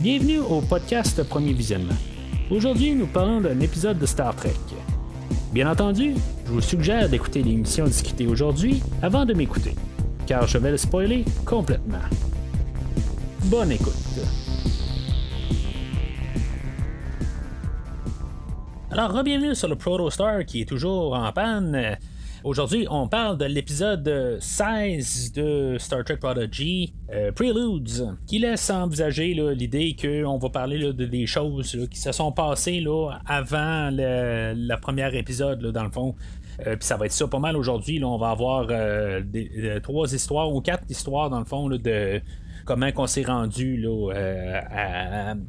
Bienvenue au podcast Premier Visionnement. Aujourd'hui, nous parlons d'un épisode de Star Trek. Bien entendu, je vous suggère d'écouter l'émission discutée aujourd'hui avant de m'écouter, car je vais le spoiler complètement. Bonne écoute. Alors, bienvenue sur le Protostar qui est toujours en panne. Aujourd'hui, on parle de l'épisode 16 de Star Trek Prodigy, euh, Preludes, qui laisse envisager l'idée qu'on va parler de, des choses qui se sont passées avant le, premier épisode, dans le fond. Euh, puis ça va être ça pas mal aujourd'hui. On va avoir euh, trois histoires ou quatre histoires dans le fond de comment on s'est rendu là,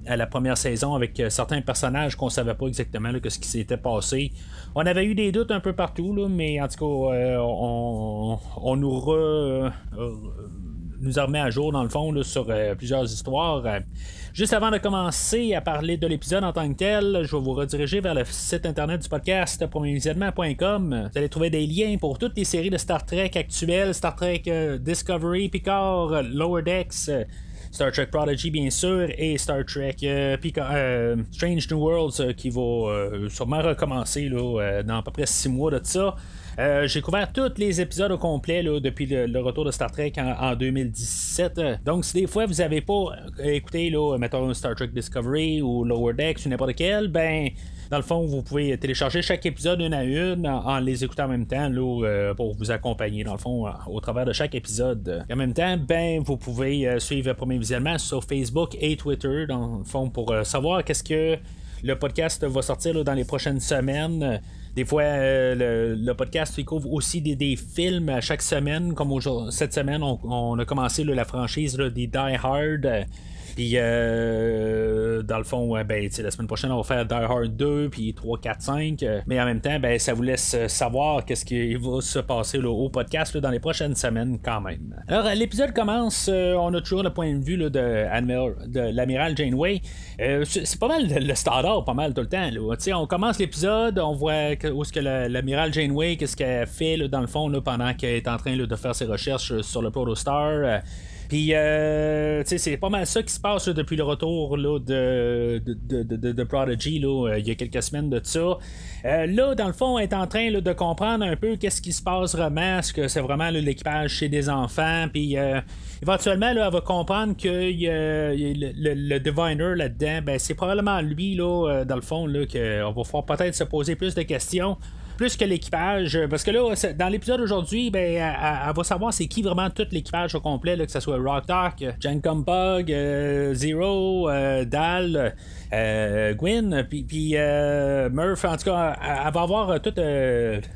à, la première saison avec certains personnages qu'on savait pas exactement là, que ce qui s'était passé. On avait eu des doutes un peu partout, là, mais en tout cas, euh, on, nous re, euh, nous a remis à jour dans le fond sur euh, plusieurs histoires. Juste avant de commencer à parler de l'épisode en tant que tel, je vais vous rediriger vers le site internet du podcast. Vous allez trouver des liens pour toutes les séries de Star Trek actuelles, Star Trek Discovery, Picard, Lower Decks. Star Trek Prodigy, bien sûr, et Star Trek euh, euh, Strange New Worlds euh, qui va sûrement recommencer dans à peu près 6 mois de ça. J'ai couvert tous les épisodes au complet depuis le, retour de Star Trek en, 2017. Donc, si des fois vous n'avez pas écouté, là, mettons Star Trek Discovery ou Lower Decks ou n'importe quel, ben dans le fond, vous pouvez télécharger chaque épisode une à une en, les écoutant en même temps euh, pour vous accompagner, dans le fond, euh, au travers de chaque épisode. en même temps, ben, vous pouvez euh, suivre Premier Visuellement sur Facebook et Twitter, dans le fond, pour savoir qu'est-ce que le podcast va sortir dans les prochaines semaines. Des fois, le, podcast il couvre aussi des, films à chaque semaine. Comme cette semaine, on, a commencé la franchise des Die Hard. Puis, euh, dans le fond, ben, la semaine prochaine, on va faire Die Hard 2, puis 3, 4, 5. mais en même temps, ben, ça vous laisse savoir qu'est-ce qui va se passer au podcast dans les prochaines semaines, quand même. Alors, l'épisode commence. Euh, on a toujours le point de vue de, l'amiral Janeway. Euh, c'est pas mal le standard, pas mal tout le temps. On commence l'épisode, on voit où est-ce que l'amiral Janeway, qu'est-ce qu'elle fait dans le fond pendant qu'elle est en train de faire ses recherches sur le Protostar. Puis, euh, c'est pas mal ça qui se passe depuis le retour de, de, de, de, Prodigy, euh, il y a quelques semaines de ça. Euh, là, dans le fond, elle est en train de comprendre un peu qu'est-ce qui se passe vraiment, est-ce que c'est vraiment l'équipage chez des enfants, puis euh, éventuellement, là, elle va comprendre que le, le, diviner là-dedans, ben, c'est probablement lui, là, dans le fond, qu'on va pouvoir peut-être se poser plus de questions plus que l'équipage. Parce que là, dans l'épisode d'aujourd'hui, ben, elle, va savoir c'est qui vraiment tout l'équipage au complet, là, que ce soit Rock Talk, Jen Compog, euh, Zero, euh, Dal. Euh, Gwyn, puis, euh, Murph, en tout cas, elle, va avoir tout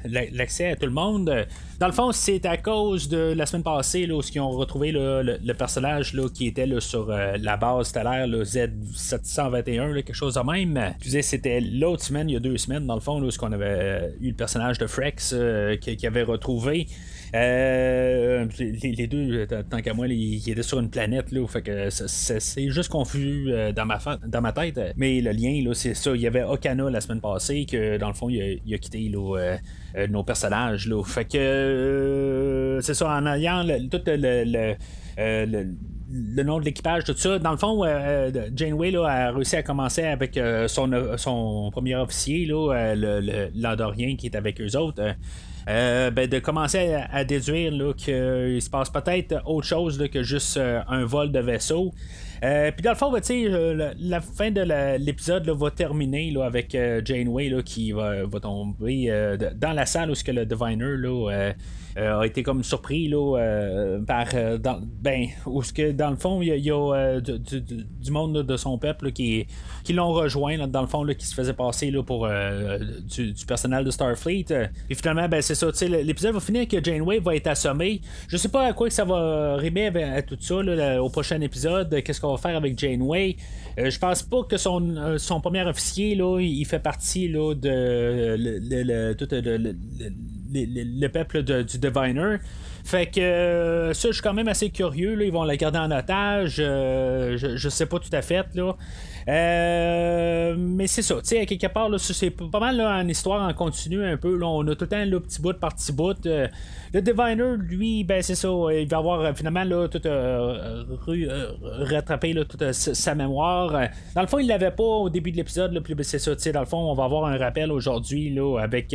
l'accès à tout le monde. Dans le fond, c'est à cause de la semaine passée, là, où ils ont retrouvé le, personnage là, qui était là, sur la base stellaire Z721, quelque chose de même. Excusez, c'était l'autre semaine, il y a deux semaines, dans le fond, où qu'on avait eu personnage de Frex qui, qui, avait retrouvé. Euh, les, deux, tant qu'à moi, ils, étaient sur une planète, là, fait que c'est juste confus euh, dans, ma dans ma tête. Mais le lien, là, c'est ça. Il y avait Okana la semaine passée, que dans le fond, il a, quitté euh, nos personnages. Là. Fait que c'est ça, en ayant tout le, le nom de l'équipage, tout ça. Dans le fond, Janeway là, a réussi à commencer avec son, son premier officier, là, le, l'Andorien qui est avec eux autres. Euh, ben, de commencer à, déduire qu'il se passe peut-être autre chose que juste euh, un vol de vaisseau. Euh, puis dans le fond, ben, la, la, fin de l'épisode va terminer là, avec Janeway là, qui va, tomber dans la salle où ce que le Diviner là, euh, a été comme surpris là, euh, par. Euh, dans, ben, où ce que dans le fond, il y a, du, monde de son peuple qui, qui l'ont rejoint, dans le fond, qui se faisait passer pour du, personnel de Starfleet. Et finalement, ben, c'est ça. L'épisode va finir que Janeway va être assommée. Je sais pas à quoi que ça va rimer à tout ça au prochain épisode. Qu'est-ce qu'on faire avec Janeway? je pense pas que son, son premier officier, là, il fait partie là, de, le, le, le, le peuple du Diviner. Fait que ça, je suis quand même assez curieux. Là. Ils vont la garder en otage. je, je sais pas tout à fait. Là. Euh, mais c'est ça, tu sais, quelque part, c'est pas mal là, en histoire en continu un peu. Là, on a tout le temps petit bout par petit bout. Euh, le Diviner, lui, ben c'est ça, il va avoir euh, finalement là, tout rattrapé toute sa mémoire. Dans le fond, il l'avait pas au début de l'épisode, puis c'est ça, tu sais, dans le fond, on va avoir un rappel aujourd'hui là, avec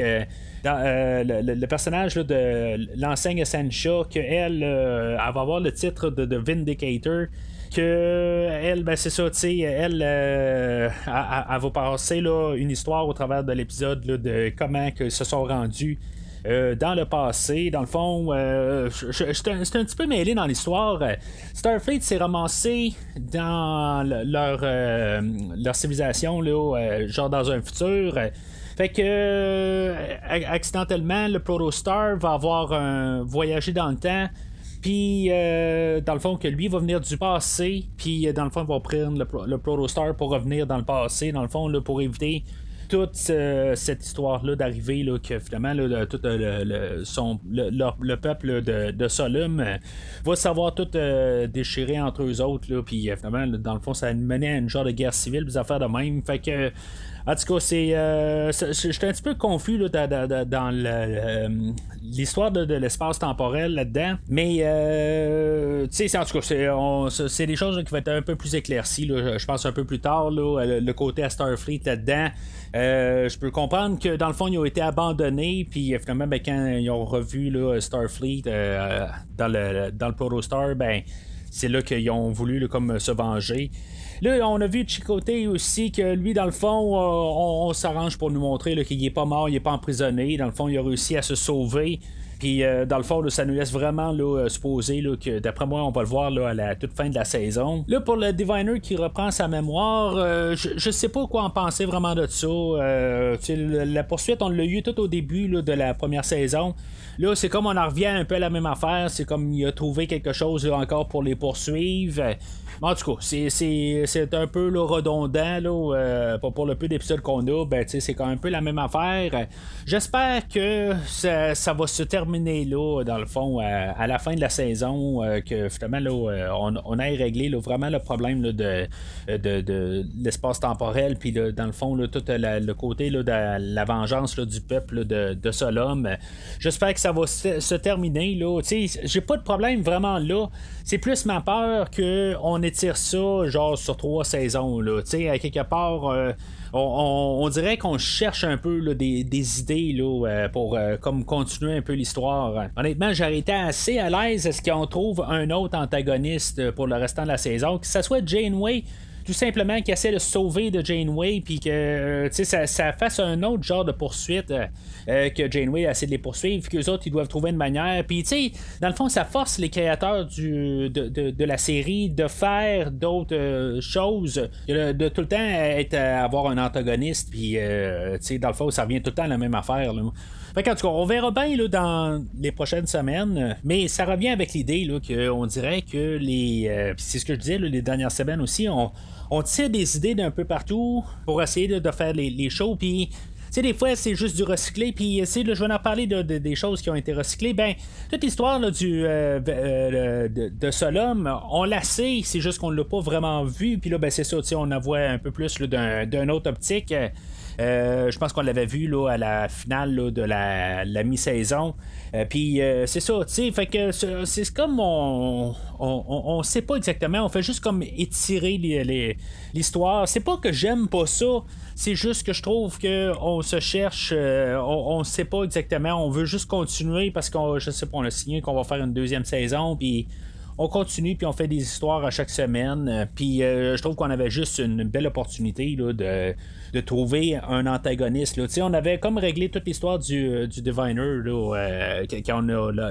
le, personnage de l'enseigne Sancha, qu'elle elle va avoir le titre de, de Vindicator que elle, ben c'est ça, tu sais, elle, euh, elle, va passer là, une histoire au travers de l'épisode de comment que se sont rendus. Euh, dans le passé, dans le fond, euh, j'étais un, petit peu mêlé dans l'histoire. Starfleet s'est ramassé dans leur, leur civilisation, là, genre dans un futur. Fait que accidentellement, le Protostar va avoir un voyagé dans le temps puis, euh, dans le fond, que lui va venir du passé, puis euh, dans le fond, il va prendre le, Protostar pour revenir dans le passé, dans le fond, pour éviter toute cette histoire-là d'arriver, là, que finalement, là, tout le, son, le, peuple de, de Solum euh, va savoir tout déchirer entre eux autres, là, puis finalement, dans le fond, ça menait à une genre de guerre civile, des affaires de même. Fait que en tout cas, c'est, euh, j'étais un petit peu confus dans, l'histoire de, l'espace temporel là-dedans. Mais, euh, tu sais, en tout cas, c'est, des choses qui vont être un peu plus éclaircies. je pense un peu plus tard, le, côté à Starfleet là-dedans. Euh, je peux comprendre que dans le fond, ils ont été abandonnés, puis finalement, ben, quand ils ont revu Starfleet dans le, dans le Protostar, ben, c'est là qu'ils ont voulu comme se venger. Là, on a vu Chicoté aussi que lui, dans le fond, euh, on, s'arrange pour nous montrer qu'il n'est pas mort, il n'est pas emprisonné. Dans le fond, il a réussi à se sauver. Puis euh, dans le fond, ça nous laisse vraiment là, euh, supposer que d'après moi, on va le voir à la toute fin de la saison. Là, pour le Diviner qui reprend sa mémoire, je, je sais pas quoi en penser vraiment de ça. la poursuite, on l'a eu tout au début de la première saison. Là, c'est comme on en revient un peu à la même affaire. C'est comme il a trouvé quelque chose encore pour les poursuivre. En tout cas, c'est un peu redondant euh, pour, le peu d'épisodes qu'on a. Ben, c'est un peu la même affaire. J'espère que ça, va se terminer là, dans le fond, à, la fin de la saison, euh, que finalement là, euh, on, on ait réglé vraiment le problème de, de, l'espace temporel, puis dans le fond, tout le côté de la vengeance du peuple de, de. J'espère que ça va se, terminer. Là. J'ai pas de problème vraiment là. C'est plus ma peur qu'on étire ça genre sur trois saisons. Là. À quelque part. Euh, on, dirait qu'on cherche un peu des, idées là, euh, pour euh, comme continuer un peu l'histoire. Honnêtement, j'aurais été assez à l'aise à ce qu'on trouve un autre antagoniste pour le restant de la saison, que ce soit Janeway tout simplement qui essaie de sauver de Janeway, puis que euh, ça, fasse un autre genre de poursuite euh, euh, que Janeway essaie de les poursuivre, puis qu'eux autres, ils doivent trouver une manière. Puis, tu sais, dans le fond, ça force les créateurs de, la série de faire d'autres choses, de, tout le temps avoir un antagoniste, puis, tu sais, dans le fond, ça revient tout le temps à la même affaire. Fait tout cas, on verra bien là, dans les prochaines semaines, mais ça revient avec l'idée qu'on dirait que les. c'est ce que je disais les dernières semaines aussi, on, tire des idées d'un peu partout pour essayer de, faire les, les shows. Puis, tu sais, des fois, c'est juste du recyclé. Puis, je vais en parler de, des choses qui ont été recyclées. Ben, toute l'histoire du, euh, euh, de, Solom, on la sait, c'est juste qu'on l'a pas vraiment vu. Puis là, ben, c'est ça, on la voit un peu plus d'un autre optique. Euh, je pense qu'on l'avait vu là, à la finale de la, mi-saison. Euh, puis euh, c'est ça, tu sais, fait que c'est comme on, on, sait pas exactement, on fait juste comme étirer l'histoire. C'est pas que j'aime pas ça, c'est juste que je trouve que on se cherche, on, sait pas exactement, on veut juste continuer parce qu'on, je sais pas, on a signé qu'on va faire une deuxième saison, puis on continue puis on fait des histoires à chaque semaine. Puis je trouve qu'on avait juste une belle opportunité de trouver un antagoniste. On avait comme réglé toute l'histoire du, euh, Diviner là, euh, quand on a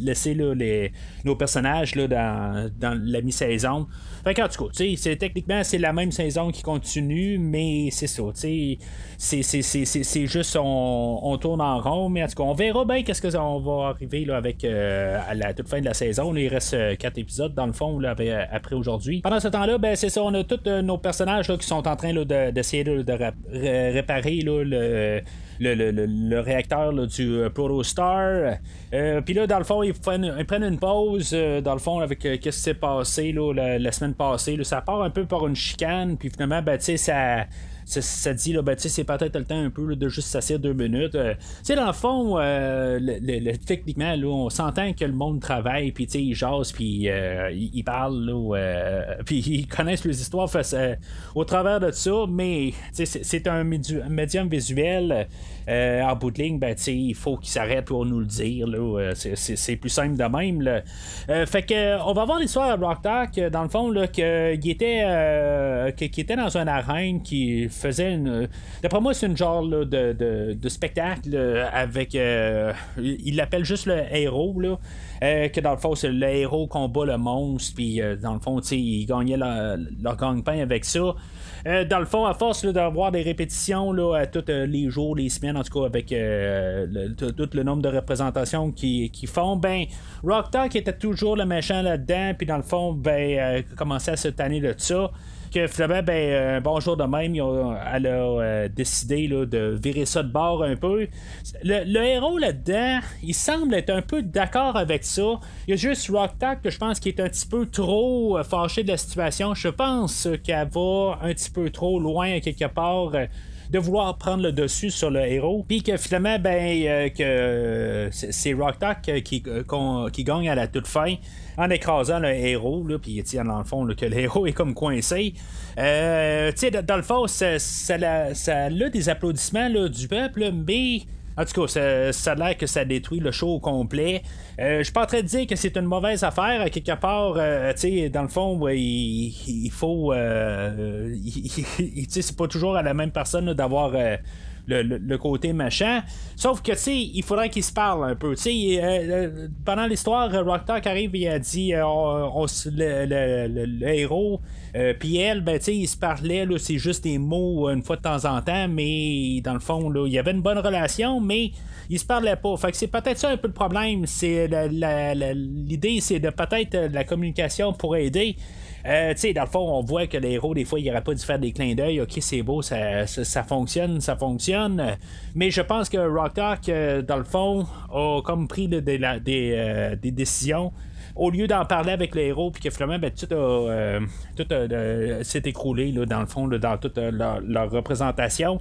laissé nos personnages dans, la mi-saison. Fait qu'en tout cas, techniquement, c'est la même saison qui continue, mais c'est ça. C'est, juste on, tourne en rond, mais en tout cas, on verra bien qu'est-ce qu'on va arriver avec euh, à la toute fin de la saison. il reste reste quatre épisodes dans le fond après aujourd'hui. Pendant ce temps-là, ben, c'est ça, on a tous nos personnages qui sont en train d'essayer de, réparer le le, réacteur du euh, Protostar. Euh, puis là, dans le fond, ils prennent, une pause, euh, dans le fond, avec qu'est-ce qui s'est passé la, semaine passée. ça part un peu par une chicane, puis finalement, ben, tu sais, ça ça, dit, là, ben, c'est peut-être le temps un peu de juste s'asseoir deux minutes. Euh, dans le fond, euh, le, techniquement, là, on s'entend que le monde travaille, puis ils jasent, puis euh, ils, parlent, puis ils connaissent les histoires au travers de ça, mais c'est un médium visuel. en bout de ligne, ben, il faut qu'il s'arrête pour nous le dire. c'est plus simple de même. Fait que on va voir l'histoire à Rock Talk, dans le fond, qu'il était, était dans un arène qui faisait une. D'après moi, c'est une genre de, spectacle avec. Euh, il l'appelle juste le héros, là. Euh, que dans le fond, c'est le héros combat le monstre, puis euh, dans le fond, il gagnait leur, leur gagne-pain avec ça. dans le fond, à force d'avoir des répétitions là, à tous les jours, les semaines, en tout cas, avec tout le nombre de représentations qu'ils font, ben, Rock Talk était toujours le méchant là-dedans, puis dans le fond, ben, commençait à se tanner de ça que finalement, ben, euh, bonjour de même, elle a euh, décidé de virer ça de bord un peu. Le, héros là-dedans, il semble être un peu d'accord avec ça. Il y a juste Rock que je pense qui est un petit peu trop euh, fâché de la situation. Je pense qu'elle va un petit peu trop loin quelque part de vouloir prendre le dessus sur le héros. Puis que finalement, ben, que c'est Rock qui, qui gagne à la toute fin en écrasant le héros, là, puis dans le fond que le héros est comme coincé. Euh, dans le fond, ça, ça, a des applaudissements du peuple, mais en tout cas, ça, a l'air que ça détruit le show au complet. Euh, je suis pas en train de dire que c'est une mauvaise affaire. Quelque part, euh, dans le fond, il, faut. Euh, c'est pas toujours à la même personne d'avoir le, côté machin. Sauf que, tu sais, il faudrait qu'ils se parlent un peu. Tu sais, euh, euh, pendant l'histoire, Rocktalk arrive et a dit euh, le, héros, puis elle, ben, tu sais, ils se parlaient, c'est juste des mots une fois de temps en temps, mais dans le fond, il y avait une bonne relation, mais ils se parlaient pas. Fait que c'est peut-être ça un peu le problème. C'est l'idée, c'est de peut-être la communication pour aider. Euh, tu sais, dans le fond, on voit que les héros, des fois, il n'aurait pas dû faire des clins d'œil. Ok, c'est beau, ça, ça, fonctionne, ça fonctionne. Mais je pense que Rock euh, dans le fond, a comme pris des, euh, des décisions au lieu d'en parler avec les héros, puis que finalement, ben, tout, tout s'est écroulé là, dans le fond, dans toute leur, représentation.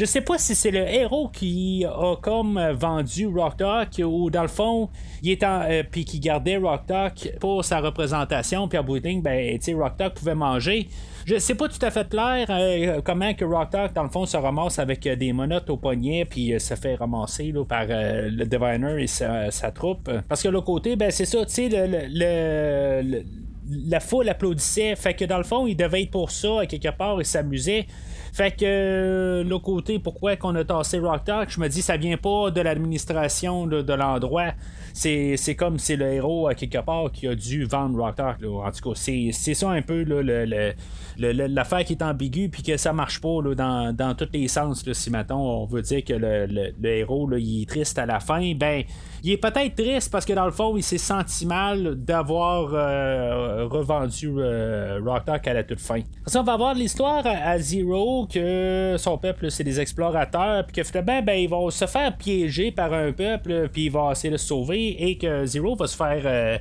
Je sais pas si c'est le héros qui a comme vendu Rock Talk ou dans le fond, il est euh, puis qui gardait Rock Talk pour sa représentation, puis à bout ben, Rock Talk pouvait manger. Je sais pas tout à fait clair euh, comment que Rock Talk, dans le fond, se ramasse avec euh, des monotes au poignet, puis se fait ramasser là, par le Diviner et sa, troupe. Parce que l'autre côté, ben, c'est ça, tu sais, le, la foule applaudissait. Fait que dans le fond, il devait être pour ça, à quelque part, il s'amusait. Fait que euh, l'autre côté, pourquoi qu'on a tassé Rock Talk, je me dis ça vient pas de l'administration de, l'endroit. C'est, comme c'est le héros à quelque part qui a dû vendre Rock Talk. En tout cas, c'est, ça un peu le, l'affaire qui est ambiguë puis que ça marche pas dans, dans tous les sens. si maintenant on veut dire que le, héros il est triste à la fin, ben il est peut-être triste parce que dans le fond, il s'est senti mal d'avoir euh, revendu euh, Rock Talk à la toute fin. Ça, on va voir l'histoire à Zero que son peuple, c'est des explorateurs, puis que finalement, ben, ils vont se faire piéger par un peuple, puis ils vont essayer de se sauver, et que Zero va se faire. Euh,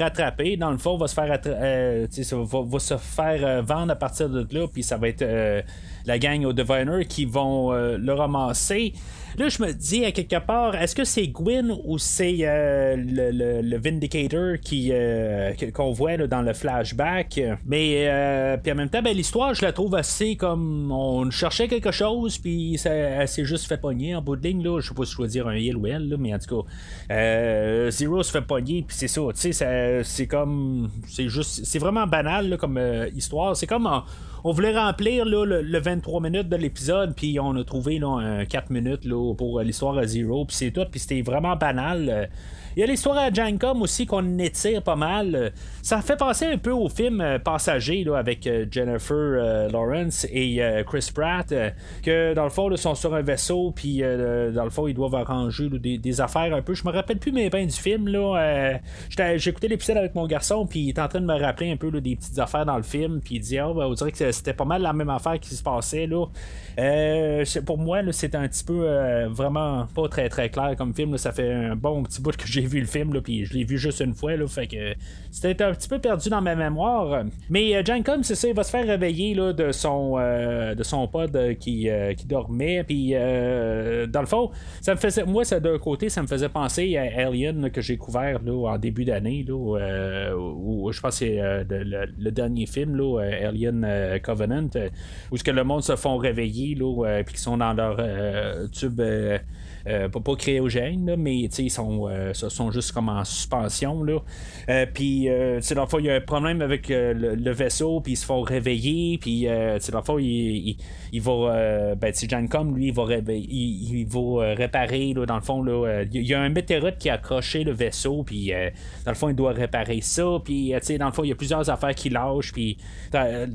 rattraper. Dans le fond, va se faire, va, se faire vendre à partir de là, puis ça va être la gang au Diviner qui vont le ramasser. Là, je me dis à quelque part, est-ce que c'est Gwyn ou c'est euh, le, Vindicator qui euh, qu'on voit dans le flashback? Mais euh, puis en même temps, ben, l'histoire, je la trouve assez comme on cherchait quelque chose, puis ça, elle s'est juste fait pogner en bout de ligne. Là. Je sais pas si je dois dire un il ou elle, mais en tout cas, Zero se fait pogner, puis c'est ça. Tu sais, c'est comme. C'est juste. C'est vraiment banal comme histoire. C'est comme on voulait remplir le, 23 minutes de l'épisode, puis on a trouvé là, 4 minutes pour l'histoire à Zero, puis c'est tout, puis c'était vraiment banal. Il y a l'histoire à Jancom aussi qu'on étire pas mal. Ça fait penser un peu au film euh, Passager là, avec euh, Jennifer euh, Lawrence et Chris Pratt, que dans le fond, ils sont sur un vaisseau, puis dans le fond, ils doivent arranger des, affaires un peu. Je me rappelle plus mes bains du film. là J'ai écouté l'épisode avec mon garçon, puis il est en train de me rappeler un peu des petites affaires dans le film, puis il dit, oh, ben, on dirait que c'était pas mal la même affaire qui se passait. Là. Pour moi, c'était un petit peu vraiment pas très très clair comme film. Ça fait un bon petit bout que j'ai vu le film, là, puis je l'ai vu juste une fois. Là, fait que c'était un petit peu perdu dans ma mémoire. Mais euh, Com, c'est ça, il va se faire réveiller là, de son de son pod qui, qui dormait. Puis dans le fond, ça me faisait. Moi, ça d'un côté, ça me faisait penser à Alien que j'ai couvert là, en début d'année. Là, où, je pense que c'est le, dernier film, là, Alien Covenant, où ce que le monde se font réveiller euh, puis qui sont dans leur euh, tube euh, euh, pas, pas cryogène, mais ils sont, euh, sont juste comme en suspension. Là. Euh, puis, dans le fond, il y a un problème avec le, vaisseau, puis ils se font réveiller, puis, dans le fond, il, il, va. ben, Jancom, lui, il va, il, va réparer, là, dans le fond, là, il y a un météorite qui a accroché le vaisseau, puis, dans le fond, il doit réparer ça, puis, dans le fond, il y a plusieurs affaires qui lâchent, puis,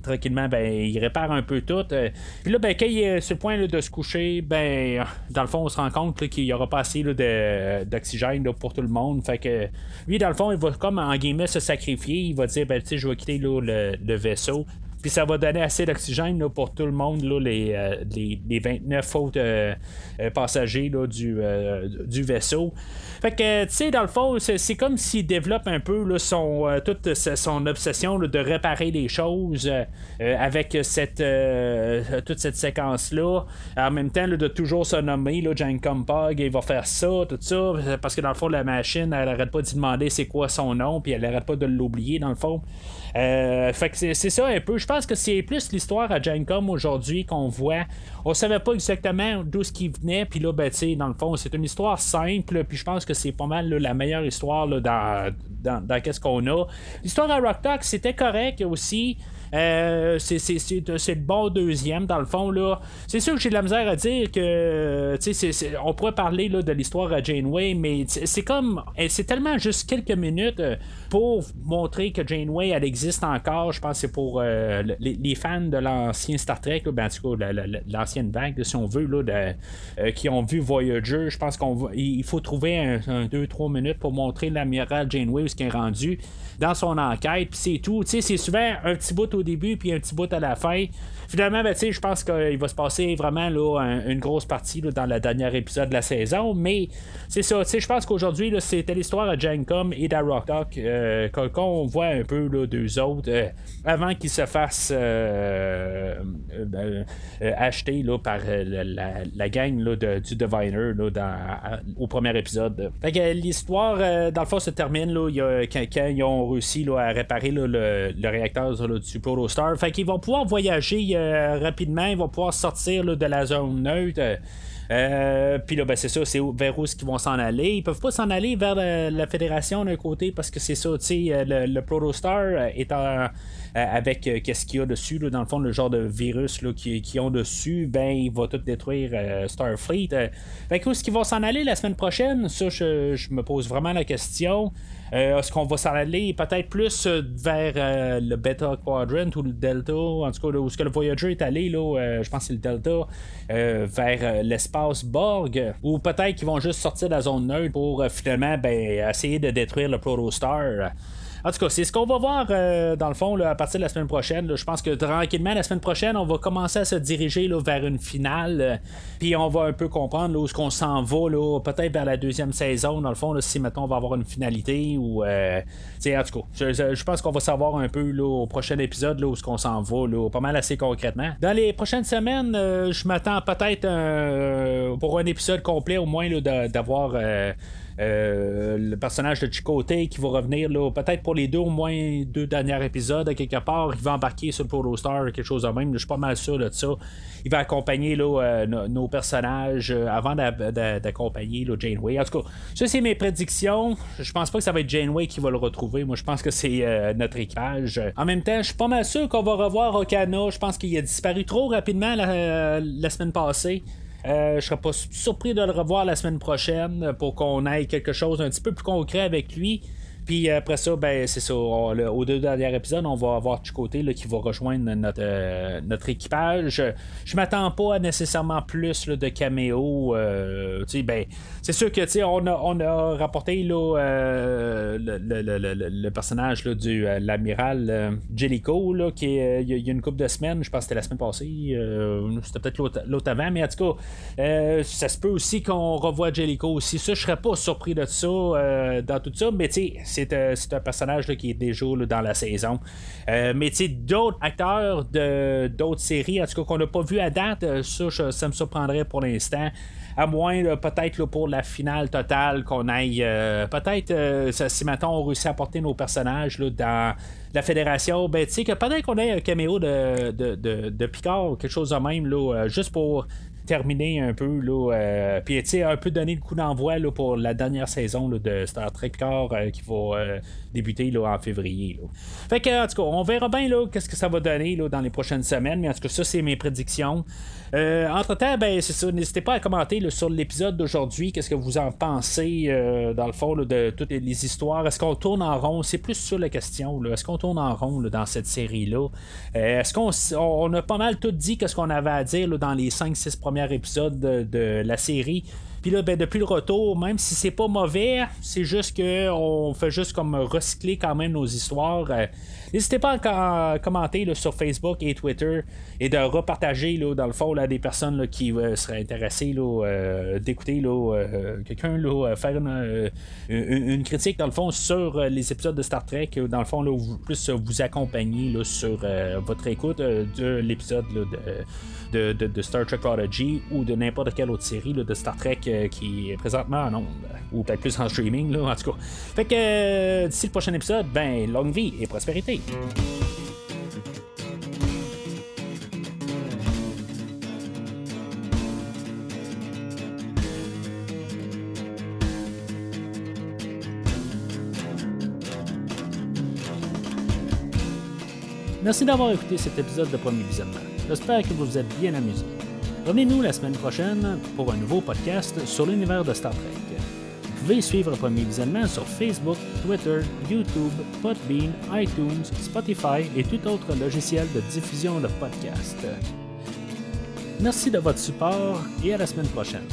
tranquillement, ben, il répare un peu tout. puis là, ben, quand il est sur le point de se coucher, ben, dans le fond, on se rend compte qu'il n'y aura pas assez d'oxygène pour tout le monde. Fait que lui, dans le fond, il va comme en guillemets se sacrifier. Il va dire ben, tu sais, je vais quitter le, vaisseau. Puis ça va donner assez d'oxygène pour tout le monde, là, les, euh, les, 29 autres euh, euh, passagers du, du vaisseau. Fait que, tu sais, dans le fond, c'est comme s'il développe un peu là, son, toute son obsession de réparer les choses avec cette, toute cette séquence-là. En même temps, de toujours se nommer, là, Jane Compog, il va faire ça, tout ça. Parce que dans le fond, la machine, elle arrête pas de demander c'est quoi son nom, puis elle arrête pas de l'oublier, dans le fond. Euh, fait que c'est ça un peu. Je pense que c'est plus l'histoire à Gencom aujourd'hui qu'on voit. On savait pas exactement d'où ce qui venait, puis là, ben, tu dans le fond, c'est une histoire simple, puis je pense que c'est pas mal la meilleure histoire là, dans, dans, qu'est-ce qu'on a. L'histoire à Rock Talk, c'était correct aussi. Euh, c'est, le bon deuxième, dans le fond. là C'est sûr que j'ai de la misère à dire que on pourrait parler là, de l'histoire à Janeway, mais c'est comme. C'est tellement juste quelques minutes euh, pour montrer que Janeway, elle existe encore. Je pense que c'est pour euh, les, fans de l'ancien Star Trek, ben, en tout cas, l'ancienne vague, si on veut, là, qui ont vu Voyager. Je pense qu'il faut trouver un 2-3 minutes pour montrer l'amiral Janeway où ce qui est rendu dans son enquête, puis c'est tout. C'est souvent un petit bout au début, puis un petit bout à la fin. Finalement, ben, je pense qu'il va se passer vraiment là, une grosse partie dans le dernier épisode de la saison, mais c'est ça. Je pense qu'aujourd'hui, c'était l'histoire de Jancom et d'Arock euh, qu'on voit un peu là, deux autres euh, avant qu'ils se fassent euh, ben, acheter par la, gang du Diviner au premier épisode. l'histoire, dans le fond, se termine là, quand, ils ont réussi à réparer le, réacteur du Protostar. Fait qu'ils vont pouvoir voyager euh, rapidement, ils vont pouvoir sortir de la zone neutre. Euh, puis là, ben, c'est ça, c'est vers où ils vont s'en aller. Ils peuvent pas s'en aller vers la, fédération d'un côté parce que c'est ça, tu sais, euh, le, le, Protostar est avec qu'est-ce qu'il y a dessus, dans le fond, le genre de virus qu'ils qui ont dessus, ben, il va tout détruire Starfleet. fait que où est-ce qu'ils vont s'en aller la semaine prochaine? Ça, je me pose vraiment la question. Euh, est-ce qu'on va s'en aller peut-être plus euh, vers euh, le Beta Quadrant ou le Delta, en tout cas, où ce que le Voyager est allé, là, je pense que c'est le Delta, vers l'espace Borg, ou peut-être qu'ils vont juste sortir de la zone neutre pour finalement ben, essayer de détruire le Protostar. En tout cas, c'est ce qu'on va voir euh, dans le fond à partir de la semaine prochaine. je pense que tranquillement, la semaine prochaine, on va commencer à se diriger vers une finale. Euh, puis on va un peu comprendre où est-ce qu'on s'en va, peut-être vers la deuxième saison, dans le fond, si maintenant on va avoir une finalité ou. Euh, en tout cas, je, pense qu'on va savoir un peu au prochain épisode où est-ce qu'on s'en va, pas mal assez concrètement. Dans les prochaines semaines, je m'attends peut-être pour un épisode complet au moins d'avoir. Euh, le personnage de Chicote qui va revenir là, peut-être pour les deux au moins deux derniers épisodes quelque part, il va embarquer sur le Proto Star quelque chose de même. Je suis pas mal sûr de ça. Il va accompagner là, euh, nos, personnages euh, avant d'accompagner Janeway. En tout cas, ça c'est mes prédictions. Je pense pas que ça va être Janeway qui va le retrouver. Moi je pense que c'est notre équipage. En même temps, je suis pas mal sûr qu'on va revoir Okana. Je pense qu'il a disparu trop rapidement la semaine passée. Euh, je serais pas surpris de le revoir la semaine prochaine pour qu'on ait quelque chose un petit peu plus concret avec lui. Puis après ça, ben c'est ça. aux deux derniers épisodes, on va avoir côté là, qui va rejoindre notre, notre équipage. Je m'attends pas à nécessairement plus de caméos. ben, c'est sûr que on a, on a rapporté là, le, le, personnage là, du l'amiral Jellico, là, qui il y, a une couple de semaines, je pense que c'était la semaine passée, c'était peut-être l'autre avant, mais en tout cas, ça se peut aussi qu'on revoie Jellico aussi. Ça, je serais pas surpris de ça dans tout ça, mais tu sais, c'est un personnage qui est déjà dans la saison. mais tu sais, d'autres acteurs de d'autres séries, en tout cas qu'on n'a pas vu à date, ça, ça me surprendrait pour l'instant. À moins peut-être pour la finale totale qu'on aille. Euh, peut-être euh, si maintenant on réussit à porter nos personnages dans la fédération, ben tu sais que peut-être qu'on ait un caméo de, de, de, de Picard quelque chose de même, là, euh, juste pour terminer un peu, là, euh, puis un peu donner le coup d'envoi pour la dernière saison de Star Trek Car euh, qui va euh, débuter là, en février. Fait que, en tout cas, on verra bien qu'est-ce que ça va donner là, dans les prochaines semaines, mais en tout cas, ça, c'est mes prédictions. Entre-temps, ben, c'est ça, n'hésitez pas à commenter sur l'épisode d'aujourd'hui, qu'est-ce que vous en pensez, dans le fond, de toutes les histoires. Est-ce qu'on tourne en rond? C'est plus sur la question. Est-ce qu'on tourne en rond dans cette série-là? Est-ce qu'on on a pas mal tout dit qu'est-ce qu'on avait à dire dans les 5-6 premiers épisode de, la série. Puis là, ben, depuis le retour, même si c'est pas mauvais, c'est juste que on fait juste comme recycler quand même nos histoires. Euh, n'hésitez pas à commenter sur Facebook et Twitter et de repartager là, dans le fond là, des personnes qui euh, seraient intéressées euh, d'écouter quelqu'un faire une, critique dans le fond sur les épisodes de Star Trek, dans le fond là, plus vous accompagner sur votre écoute de l'épisode de de, Star Trek Prodigy ou de n'importe quelle autre série de Star Trek euh, qui est présentement en ondes, ou peut-être plus en streaming, en tout cas. Fait que euh, d'ici le prochain épisode, ben, longue vie et prospérité. Merci d'avoir écouté cet épisode de Premier Visionnement. J'espère que vous vous êtes bien amusé. Revenez-nous la semaine prochaine pour un nouveau podcast sur l'univers de Star Trek. Vous pouvez suivre Premier Visionnement sur Facebook, Twitter, YouTube, Podbean, iTunes, Spotify et tout autre logiciel de diffusion de podcasts. Merci de votre support et à la semaine prochaine.